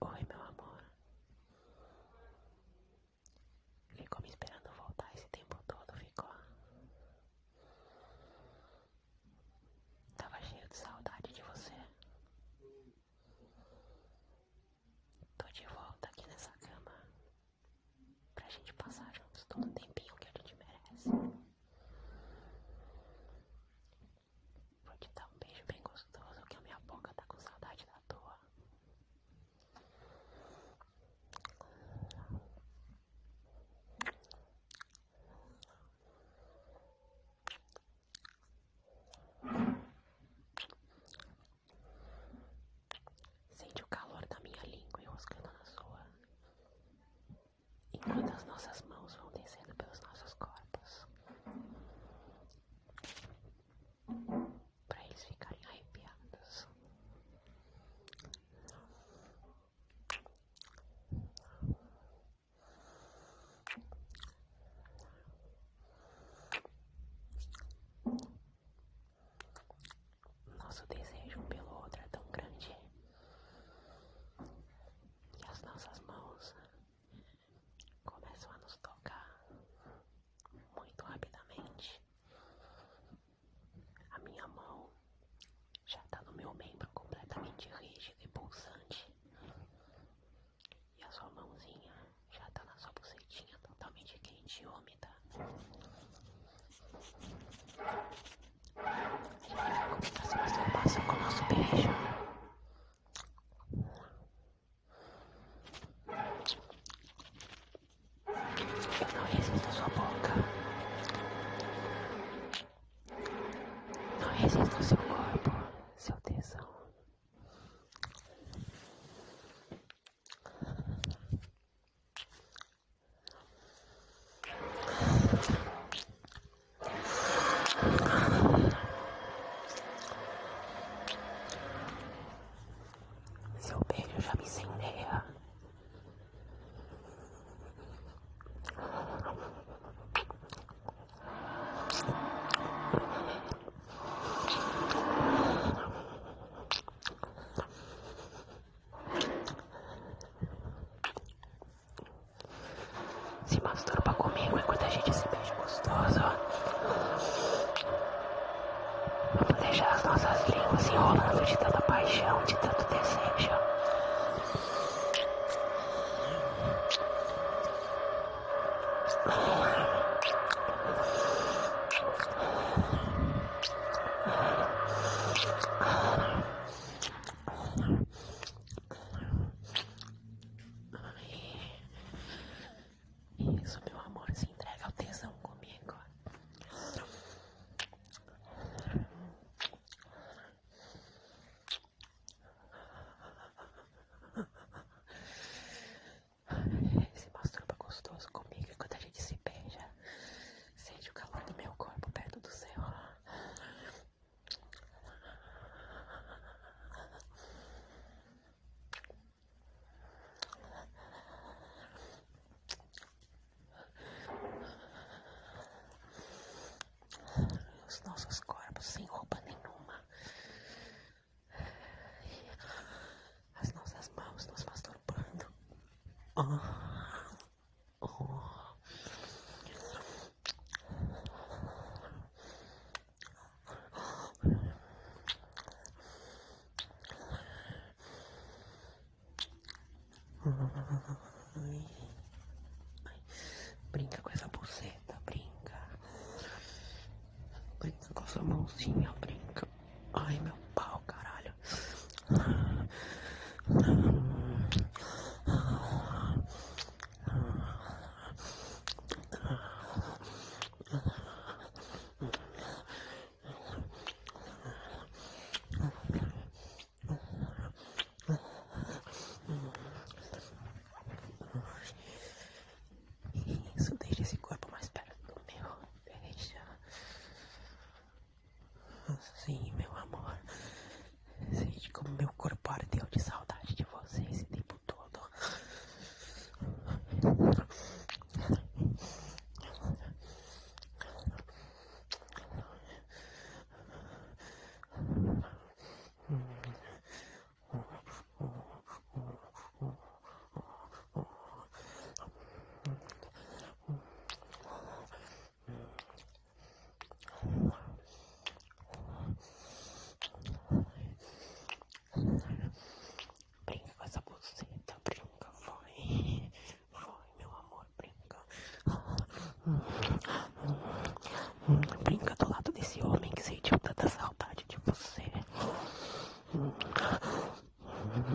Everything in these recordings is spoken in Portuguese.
Oi, meu amor. Ficou me esperando voltar esse tempo todo, ficou? Tava cheio de saudade de você. Tô de volta aqui nessa cama pra gente passar juntos todo o tempo. else is 什么也不 masturba comigo é enquanto a gente se beija gostoso. Vamos deixar as nossas línguas enrolando de tanta paixão, de Brinca com essa buceta, brinca. Brinca com essa mãozinha, brinca. Ai, meu pau, caralho.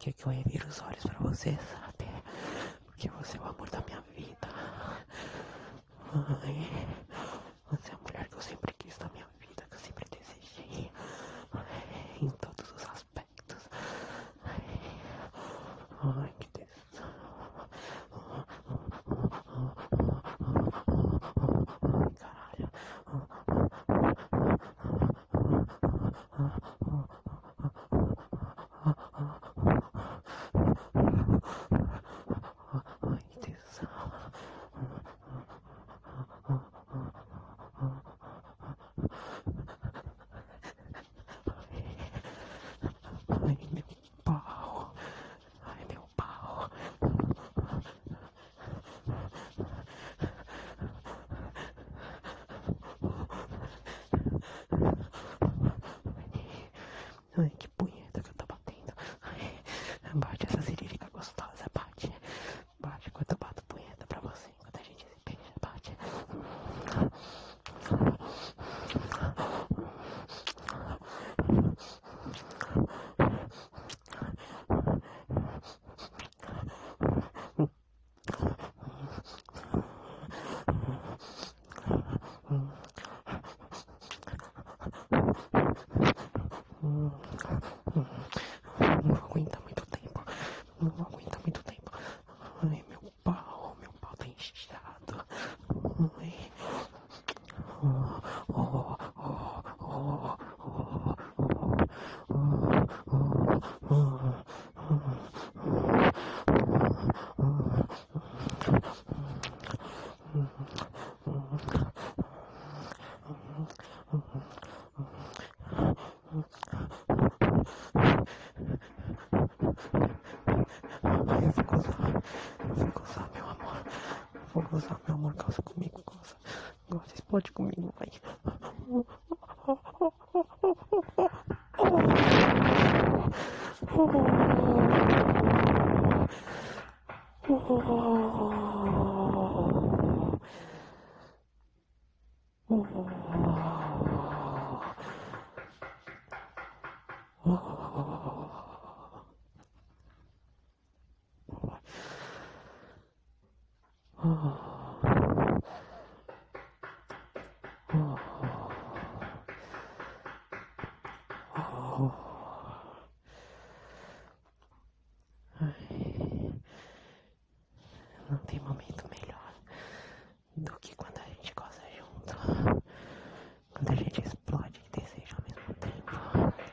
aqui que eu reviro os olhos pra você, sabe? Porque você é o amor da minha vida. Ai. Ai, que punha. Eu vou usar, meu amor. Eu vou usar, meu amor, causa pode comigo, vai. Oh. quando a gente explode que desejo ao mesmo tempo.